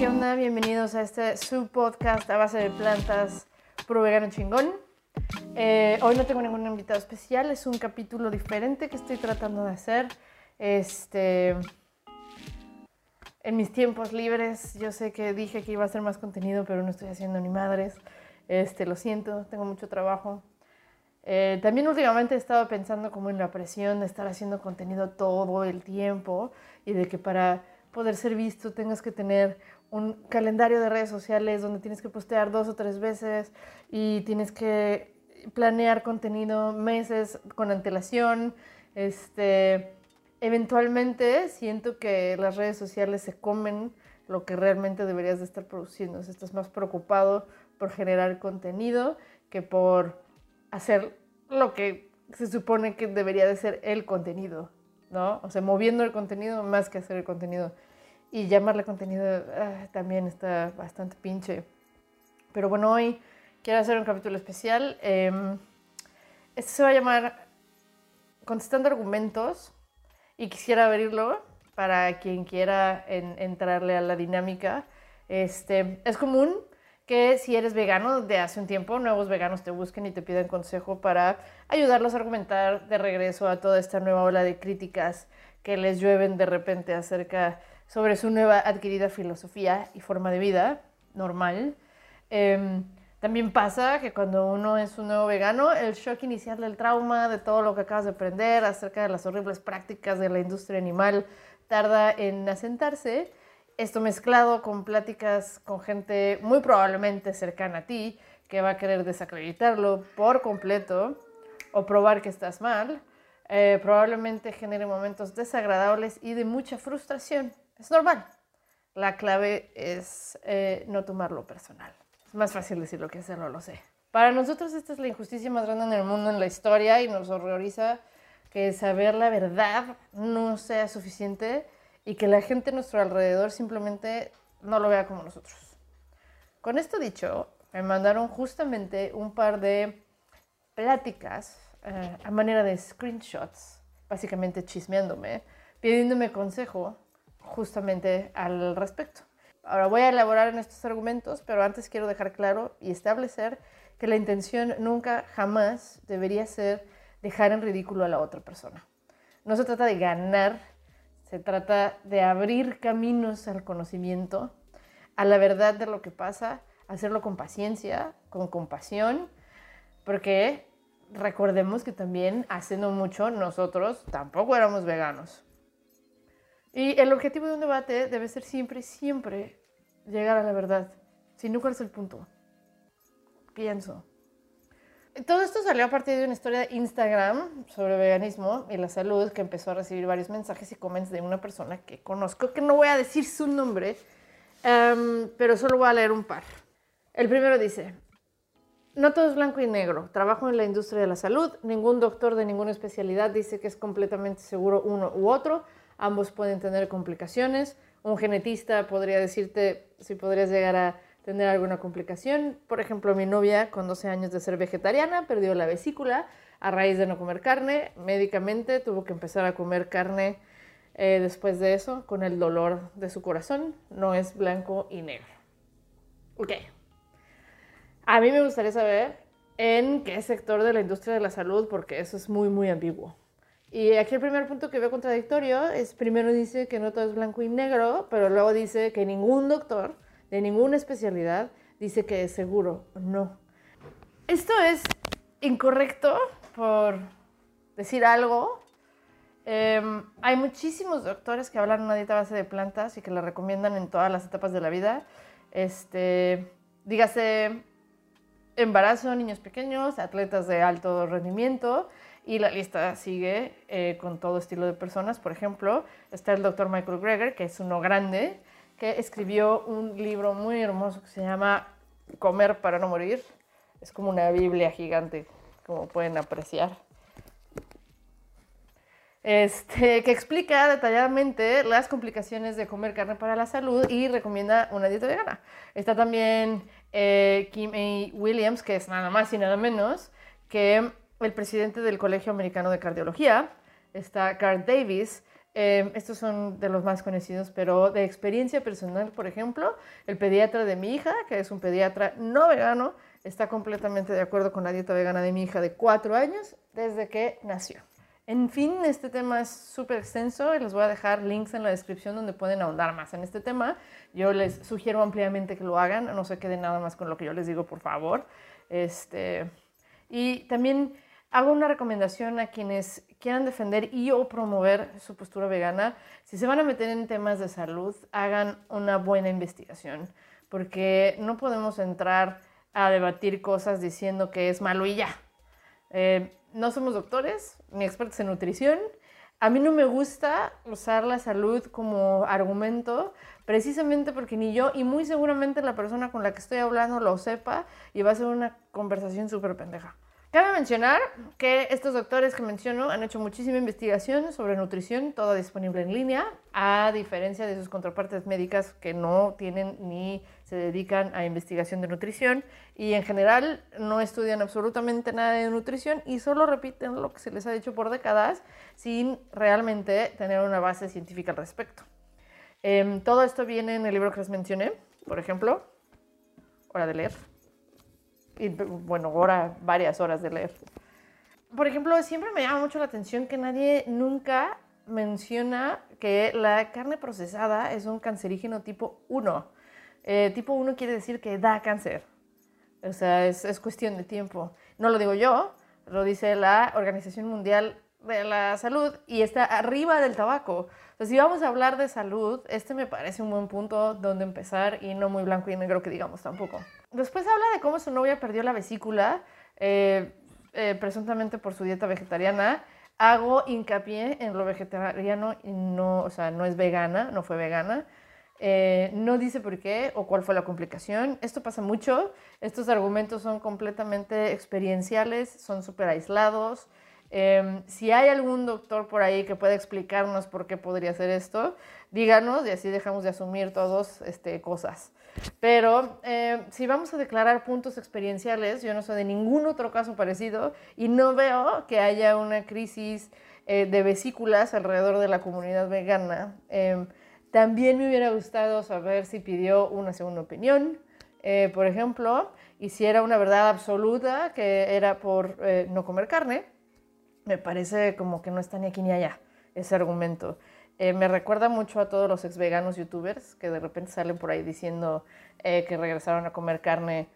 ¿qué? Bienvenidos a este subpodcast a base de plantas puro vegano chingón. Eh, hoy no tengo ningún invitado especial, es un capítulo diferente que estoy tratando de hacer. Este, en mis tiempos libres, yo sé que dije que iba a hacer más contenido, pero no estoy haciendo ni madres. Este, lo siento, tengo mucho trabajo. Eh, también últimamente he estado pensando como en la presión de estar haciendo contenido todo el tiempo y de que para poder ser visto tengas que tener un calendario de redes sociales donde tienes que postear dos o tres veces y tienes que planear contenido meses con antelación. Este, eventualmente siento que las redes sociales se comen lo que realmente deberías de estar produciendo. Estás más preocupado por generar contenido que por hacer lo que se supone que debería de ser el contenido, ¿no? O sea, moviendo el contenido más que hacer el contenido. Y llamarle contenido ah, también está bastante pinche. Pero bueno, hoy quiero hacer un capítulo especial. Eh, este se va a llamar Contestando argumentos y quisiera abrirlo para quien quiera en, entrarle a la dinámica. Este, es común que si eres vegano de hace un tiempo, nuevos veganos te busquen y te piden consejo para ayudarlos a argumentar de regreso a toda esta nueva ola de críticas que les llueven de repente acerca sobre su nueva adquirida filosofía y forma de vida normal. Eh, también pasa que cuando uno es un nuevo vegano, el shock inicial del trauma, de todo lo que acabas de aprender acerca de las horribles prácticas de la industria animal, tarda en asentarse. Esto mezclado con pláticas con gente muy probablemente cercana a ti, que va a querer desacreditarlo por completo o probar que estás mal, eh, probablemente genere momentos desagradables y de mucha frustración. Es normal. La clave es eh, no tomarlo personal. Es más fácil decirlo que hacerlo, lo sé. Para nosotros esta es la injusticia más grande en el mundo, en la historia, y nos horroriza que saber la verdad no sea suficiente y que la gente a nuestro alrededor simplemente no lo vea como nosotros. Con esto dicho, me mandaron justamente un par de pláticas eh, a manera de screenshots, básicamente chismeándome, pidiéndome consejo justamente al respecto. Ahora voy a elaborar en estos argumentos, pero antes quiero dejar claro y establecer que la intención nunca, jamás debería ser dejar en ridículo a la otra persona. No se trata de ganar, se trata de abrir caminos al conocimiento, a la verdad de lo que pasa, hacerlo con paciencia, con compasión, porque recordemos que también haciendo mucho nosotros tampoco éramos veganos. Y el objetivo de un debate debe ser siempre, siempre llegar a la verdad. Si no, ¿cuál es el punto? Pienso. Todo esto salió a partir de una historia de Instagram sobre veganismo y la salud que empezó a recibir varios mensajes y comments de una persona que conozco, que no voy a decir su nombre, um, pero solo voy a leer un par. El primero dice, no todo es blanco y negro. Trabajo en la industria de la salud. Ningún doctor de ninguna especialidad dice que es completamente seguro uno u otro. Ambos pueden tener complicaciones. Un genetista podría decirte si podrías llegar a tener alguna complicación. Por ejemplo, mi novia con 12 años de ser vegetariana perdió la vesícula a raíz de no comer carne. Médicamente tuvo que empezar a comer carne eh, después de eso con el dolor de su corazón. No es blanco y negro. Ok. A mí me gustaría saber en qué sector de la industria de la salud, porque eso es muy, muy ambiguo. Y aquí el primer punto que veo contradictorio es, primero dice que no todo es blanco y negro, pero luego dice que ningún doctor de ninguna especialidad dice que es seguro. No. Esto es incorrecto por decir algo. Eh, hay muchísimos doctores que hablan una dieta base de plantas y que la recomiendan en todas las etapas de la vida. Este, dígase embarazo, niños pequeños, atletas de alto rendimiento y la lista sigue eh, con todo estilo de personas. Por ejemplo, está el doctor Michael Greger, que es uno grande, que escribió un libro muy hermoso que se llama Comer para no morir. Es como una Biblia gigante, como pueden apreciar. Este, que explica detalladamente las complicaciones de comer carne para la salud y recomienda una dieta vegana. Está también eh, Kim A. Williams, que es nada más y nada menos que el presidente del Colegio Americano de Cardiología, está Carl Davis, Eh, estos son de los más conocidos, pero de experiencia personal, por ejemplo, el pediatra de mi hija, que es un pediatra no vegano, está completamente de acuerdo con la dieta vegana de mi hija de cuatro años desde que nació. En fin, este tema es súper extenso y les voy a dejar links en la descripción donde pueden ahondar más en este tema. Yo les sugiero ampliamente que lo hagan, no se queden nada más con lo que yo les digo, por favor. Este, y también hago una recomendación a quienes quieran defender y o promover su postura vegana. Si se van a meter en temas de salud, hagan una buena investigación, porque no podemos entrar a debatir cosas diciendo que es malo y ya. Eh, no somos doctores ni expertos en nutrición. A mí no me gusta usar la salud como argumento, precisamente porque ni yo y muy seguramente la persona con la que estoy hablando lo sepa y va a ser una conversación súper pendeja. Cabe mencionar que estos doctores que menciono han hecho muchísima investigación sobre nutrición, todo disponible en línea, a diferencia de sus contrapartes médicas que no tienen ni se dedican a investigación de nutrición y en general no estudian absolutamente nada de nutrición y solo repiten lo que se les ha dicho por décadas sin realmente tener una base científica al respecto. Em, todo esto viene en el libro que les mencioné, por ejemplo, hora de leer y bueno, hora, varias horas de leer. Por ejemplo, siempre me llama mucho la atención que nadie nunca menciona que la carne procesada es un cancerígeno tipo 1. Eh, tipo 1 quiere decir que da cáncer. O sea, es, es, cuestión de tiempo. No lo digo yo, lo dice la Organización Mundial de la Salud y está arriba del tabaco. Entonces, si vamos a hablar de salud, este me parece un buen punto donde empezar y no muy blanco y negro que digamos tampoco. Después habla de cómo su novia perdió la vesícula, eh, eh, presuntamente por su dieta vegetariana. Hago hincapié en lo vegetariano y no, o sea, no es vegana, no fue vegana. Eh, no dice por qué o cuál fue la complicación. Esto pasa mucho. Estos argumentos son completamente experienciales, son súper aislados. Em, si hay algún doctor por ahí que pueda explicarnos por qué podría ser esto, díganos y así dejamos de asumir todos este, cosas. Pero eh, si vamos a declarar puntos experienciales, yo no sé de ningún otro caso parecido y no veo que haya una crisis eh, de vesículas alrededor de la comunidad vegana. Em, también me hubiera gustado saber si pidió una segunda opinión, eh, por ejemplo, y si era una verdad absoluta que era por no comer carne. Me parece como que no está ni aquí ni allá ese argumento. Eh, me recuerda mucho a todos los ex veganos youtubers que de repente salen por ahí diciendo eh, que regresaron a comer carne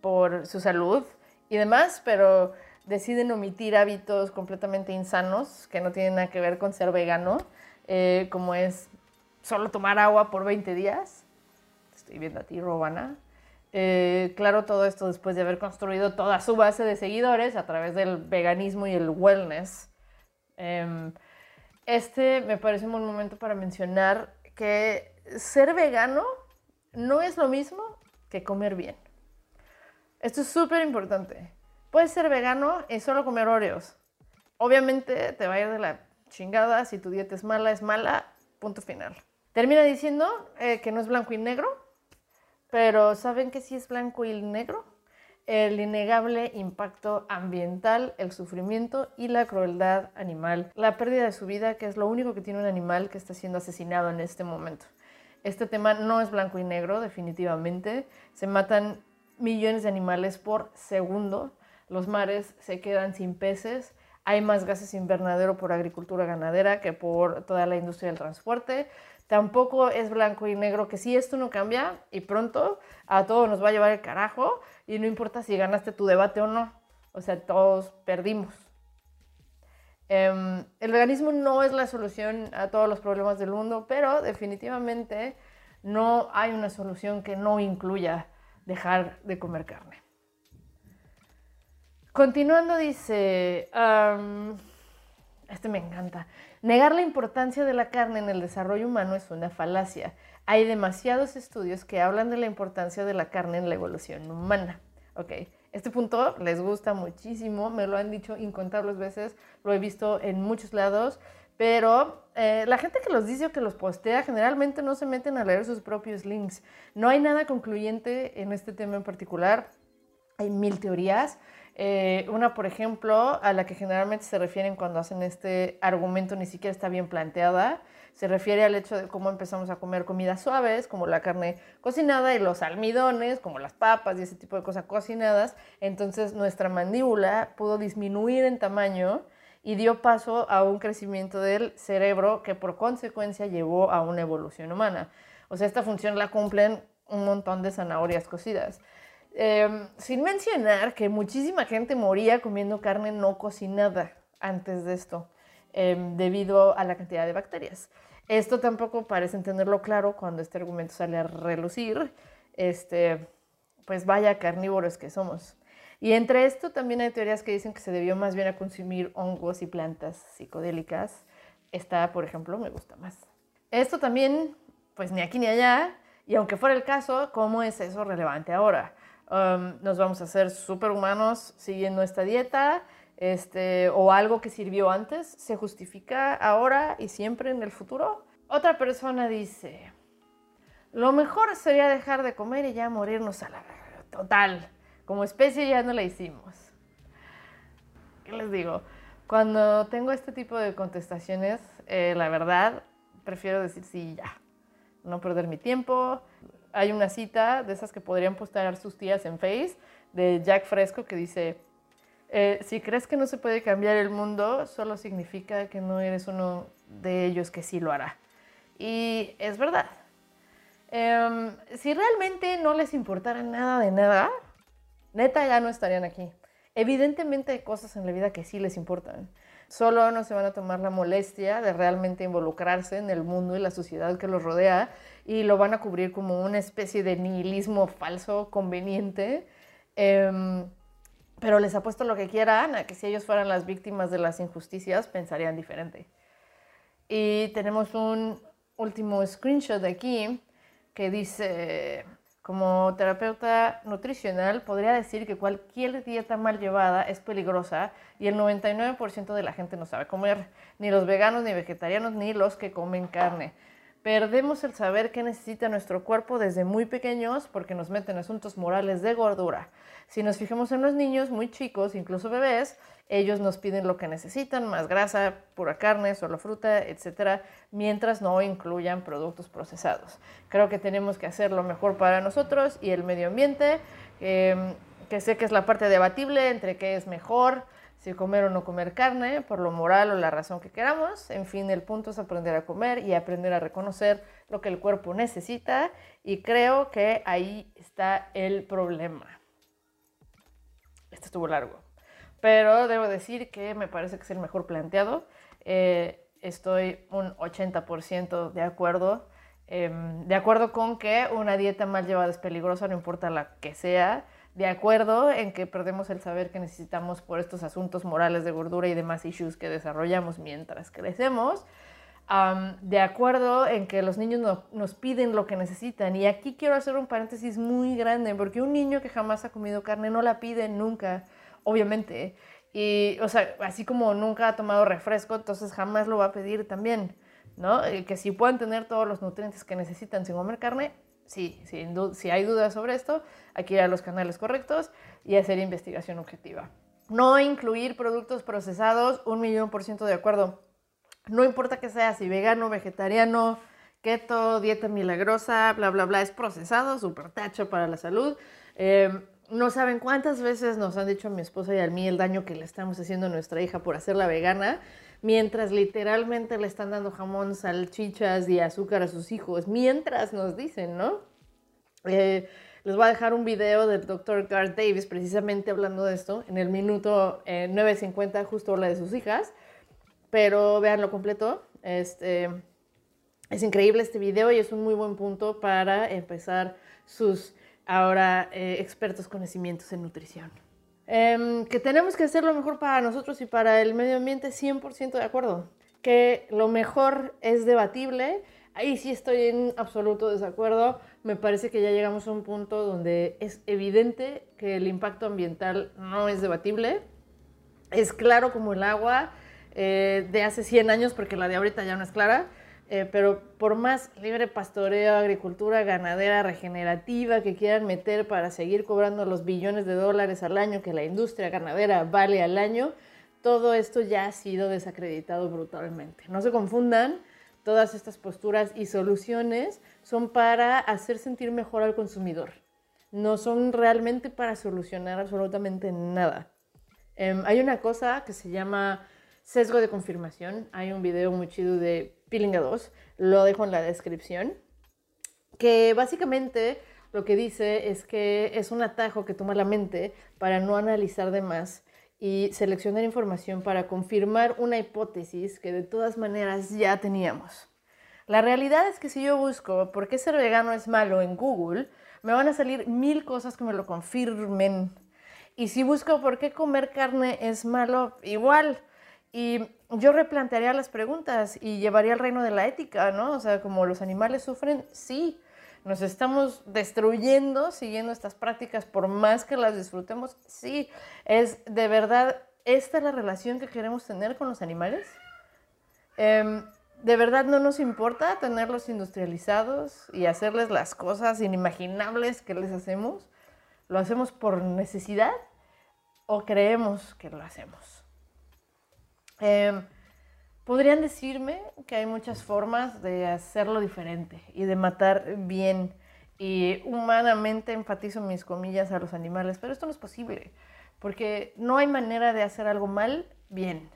por su salud y demás, pero deciden omitir hábitos completamente insanos que no tienen nada que ver con ser vegano, eh, como es solo tomar agua por 20 días. Estoy viendo a ti, Robana. claro, todo esto después de haber construido toda su base de seguidores a través del veganismo y el wellness. Em, este me parece un buen momento para mencionar que ser vegano no es lo mismo que comer bien. Esto es súper importante. Puedes ser vegano y solo comer Oreos. Obviamente te va a ir de la chingada si tu dieta es mala, es mala, punto final. Termina diciendo eh, que no es blanco y negro, pero ¿saben que sí es blanco y negro? El innegable impacto ambiental, el sufrimiento y la crueldad animal, la pérdida de su vida, que es lo único que tiene un animal que está siendo asesinado en este momento. Este tema no es blanco y negro, definitivamente. Se matan millones de animales por segundo. Los mares se quedan sin peces. Hay más gases invernadero por agricultura ganadera que por toda la industria del transporte. Tampoco es blanco y negro que si esto no cambia y pronto a todos nos va a llevar el carajo y no importa si ganaste tu debate o no. O sea, todos perdimos. Em, el veganismo no es la solución a todos los problemas del mundo, pero definitivamente no hay una solución que no incluya dejar de comer carne. Continuando dice, este me encanta, negar la importancia de la carne en el desarrollo humano es una falacia. Hay demasiados estudios que hablan de la importancia de la carne en la evolución humana. Ok, este punto les gusta muchísimo, me lo han dicho incontables veces, lo he visto en muchos lados, pero eh, la gente que los dice o que los postea generalmente no se meten a leer sus propios links. No hay nada concluyente en este tema en particular, hay mil teorías. Eh, una, por ejemplo, a la que generalmente se refieren cuando hacen este argumento ni siquiera está bien planteada, se refiere al hecho de cómo empezamos a comer comidas suaves, como la carne cocinada y los almidones, como las papas y ese tipo de cosas cocinadas. Entonces nuestra mandíbula pudo disminuir en tamaño y dio paso a un crecimiento del cerebro que por consecuencia llevó a una evolución humana. O sea, esta función la cumplen un montón de zanahorias cocidas. Em, sin mencionar que muchísima gente moría comiendo carne no cocinada antes de esto, em, debido a la cantidad de bacterias. Esto tampoco parece entenderlo claro cuando este argumento sale a relucir. Este, pues vaya carnívoros que somos. Y entre esto también hay teorías que dicen que se debió más bien a consumir hongos y plantas psicodélicas. Esta, por ejemplo, me gusta más. Esto también, pues ni aquí ni allá. Y aunque fuera el caso, ¿cómo es eso relevante ahora? Um, nos vamos a hacer superhumanos siguiendo esta dieta este, o algo que sirvió antes, se justifica ahora y siempre en el futuro. Otra persona dice, lo mejor sería dejar de comer y ya morirnos a la total. Como especie ya no la hicimos. ¿Qué les digo? Cuando tengo este tipo de contestaciones, eh, la verdad, prefiero decir sí, ya. No perder mi tiempo. Hay una cita de esas que podrían postear sus tías en Face de Jack Fresco que dice, eh, si crees que no se puede cambiar el mundo, solo significa que no eres uno de ellos que sí lo hará. Y es verdad. Em, si realmente no les importara nada de nada, neta ya no estarían aquí. Evidentemente hay cosas en la vida que sí les importan. Solo no se van a tomar la molestia de realmente involucrarse en el mundo y la sociedad que los rodea y lo van a cubrir como una especie de nihilismo falso, conveniente. Em, pero les apuesto lo que quieran a que si ellos fueran las víctimas de las injusticias, pensarían diferente. Y tenemos un último screenshot de aquí que dice, como terapeuta nutricional, podría decir que cualquier dieta mal llevada es peligrosa y el 99% de la gente no sabe comer, ni los veganos, ni vegetarianos, ni los que comen carne. Perdemos el saber qué necesita nuestro cuerpo desde muy pequeños porque nos meten asuntos morales de gordura. Si nos fijamos en los niños muy chicos, incluso bebés, ellos nos piden lo que necesitan, más grasa, pura carne, solo fruta, etcétera, mientras no incluyan productos procesados. Creo que tenemos que hacer lo mejor para nosotros y el medio ambiente, em, que sé que es la parte debatible entre qué es mejor, si comer o no comer carne, por lo moral o la razón que queramos. En fin, el punto es aprender a comer y aprender a reconocer lo que el cuerpo necesita y creo que ahí está el problema. Este estuvo largo, pero debo decir que me parece que es el mejor planteado. Eh, estoy un 80% de acuerdo. Em, de acuerdo con que una dieta mal llevada es peligrosa, no importa la que sea de acuerdo en que perdemos el saber que necesitamos por estos asuntos morales de gordura y demás issues que desarrollamos mientras crecemos. de acuerdo en que los niños nos piden lo que necesitan. Y aquí quiero hacer un paréntesis muy grande, porque un niño que jamás ha comido carne no la pide nunca, obviamente. Y, o sea, así como nunca ha tomado refresco, entonces jamás lo va a pedir también, ¿no? que si pueden tener todos los nutrientes que necesitan sin comer carne, sí, si hay dudas sobre esto, hay que ir a los canales correctos y hacer investigación objetiva. No incluir productos procesados, un millón por ciento de acuerdo. No importa que sea, si vegano, vegetariano, keto, dieta milagrosa, bla, bla, bla, es procesado, súper tacho para la salud. Eh, no saben cuántas veces nos han dicho a mi esposa y a mí el daño que le estamos haciendo a nuestra hija por hacerla vegana mientras literalmente le están dando jamón, salchichas y azúcar a sus hijos, mientras nos dicen, ¿no? Eh, les voy a dejar un video del doctor Garth Davis precisamente hablando de esto. En el minuto 9.50 eh, justo habla de sus hijas, pero véanlo completo. Este, es increíble este video y es un muy buen punto para empezar sus ahora eh, expertos conocimientos en nutrición. Em, que tenemos que hacer lo mejor para nosotros y para el medio ambiente, 100% de acuerdo. Que lo mejor es debatible, ahí sí estoy en absoluto desacuerdo. Me parece que ya llegamos a un punto donde es evidente que el impacto ambiental no es debatible. Es claro como el agua eh, de hace 100 años, porque la de ahorita ya no es clara, Eh, pero por más libre pastoreo, agricultura ganadera regenerativa que quieran meter para seguir cobrando los billones de dólares al año que la industria ganadera vale al año, todo esto ya ha sido desacreditado brutalmente. No se confundan, todas estas posturas y soluciones son para hacer sentir mejor al consumidor. No son realmente para solucionar absolutamente nada. Em, hay una cosa que se llama sesgo de confirmación. Hay un video muy chido de Pilinga 2, lo dejo en la descripción, que básicamente lo que dice es que es un atajo que toma la mente para no analizar de más y seleccionar información para confirmar una hipótesis que de todas maneras ya teníamos. La realidad es que si yo busco por qué ser vegano es malo en Google, me van a salir mil cosas que me lo confirmen. Y si busco por qué comer carne es malo, igual. Y yo replantearía las preguntas y llevaría el reino de la ética, ¿no? O sea, como los animales sufren, sí, nos estamos destruyendo siguiendo estas prácticas, por más que las disfrutemos, sí, es de verdad, ¿esta es la relación que queremos tener con los animales? Em, ¿De verdad no nos importa tenerlos industrializados y hacerles las cosas inimaginables que les hacemos? ¿Lo hacemos por necesidad o creemos que lo hacemos? Em, Podrían decirme que hay muchas formas de hacerlo diferente y de matar bien y humanamente enfatizo mis comillas a los animales, pero esto no es posible porque no hay manera de hacer algo mal bien.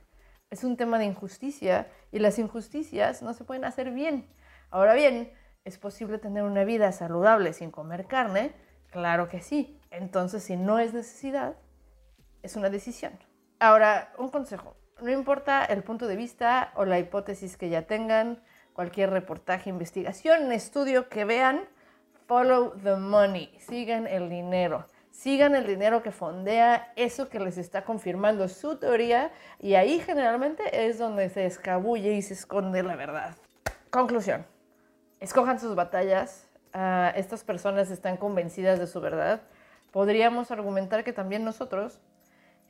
Es un tema de injusticia y las injusticias no se pueden hacer bien. Ahora bien, ¿es posible tener una vida saludable sin comer carne? Claro que sí. Entonces, si no es necesidad, es una decisión. Ahora, un consejo no importa el punto de vista o la hipótesis que ya tengan, cualquier reportaje, investigación, estudio que vean, follow the money, sigan el dinero. Sigan el dinero que fondea eso que les está confirmando su teoría y ahí generalmente es donde se escabulle y se esconde la verdad. Conclusión. Escojan sus batallas. Ah, estas personas están convencidas de su verdad. Podríamos argumentar que también nosotros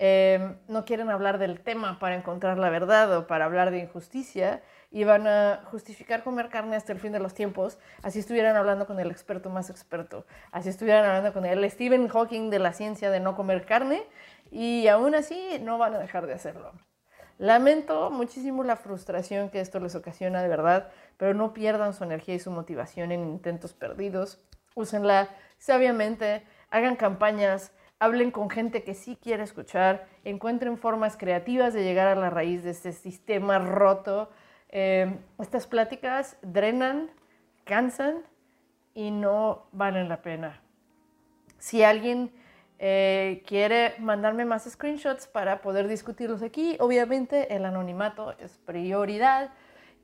Em, no quieren hablar del tema para encontrar la verdad o para hablar de injusticia y van a justificar comer carne hasta el fin de los tiempos, así estuvieran hablando con el experto más experto, así estuvieran hablando con el Stephen Hawking de la ciencia de no comer carne y aún así no van a dejar de hacerlo. Lamento muchísimo la frustración que esto les ocasiona de verdad, pero no pierdan su energía y su motivación en intentos perdidos. Úsenla sabiamente, hagan campañas, hablen con gente que sí quiere escuchar, encuentren formas creativas de llegar a la raíz de este sistema roto. Eh, estas pláticas drenan, cansan y no valen la pena. Si alguien eh, quiere mandarme más screenshots para poder discutirlos aquí, obviamente el anonimato es prioridad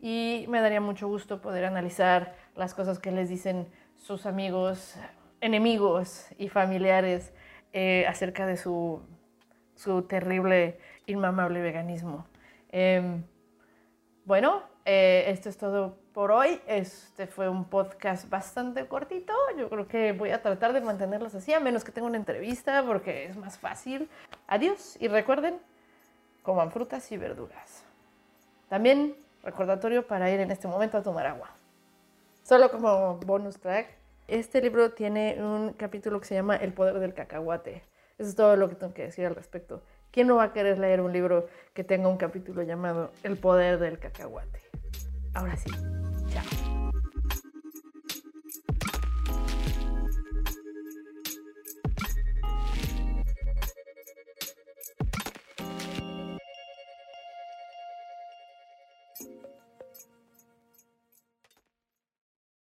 y me daría mucho gusto poder analizar las cosas que les dicen sus amigos, enemigos y familiares eh, acerca de su, terrible, inmamable veganismo. Em, bueno, eh, esto es todo por hoy. Este fue un podcast bastante cortito. Yo creo que voy a tratar de mantenerlos así, a menos que tenga una entrevista, porque es más fácil. Adiós y recuerden, coman frutas y verduras. También recordatorio para ir en este momento a tomar agua. Solo como bonus track, este libro tiene un capítulo que se llama El poder del cacahuate. Eso es todo lo que tengo que decir al respecto. ¿Quién no va a querer leer un libro que tenga un capítulo llamado El poder del cacahuate? Ahora sí,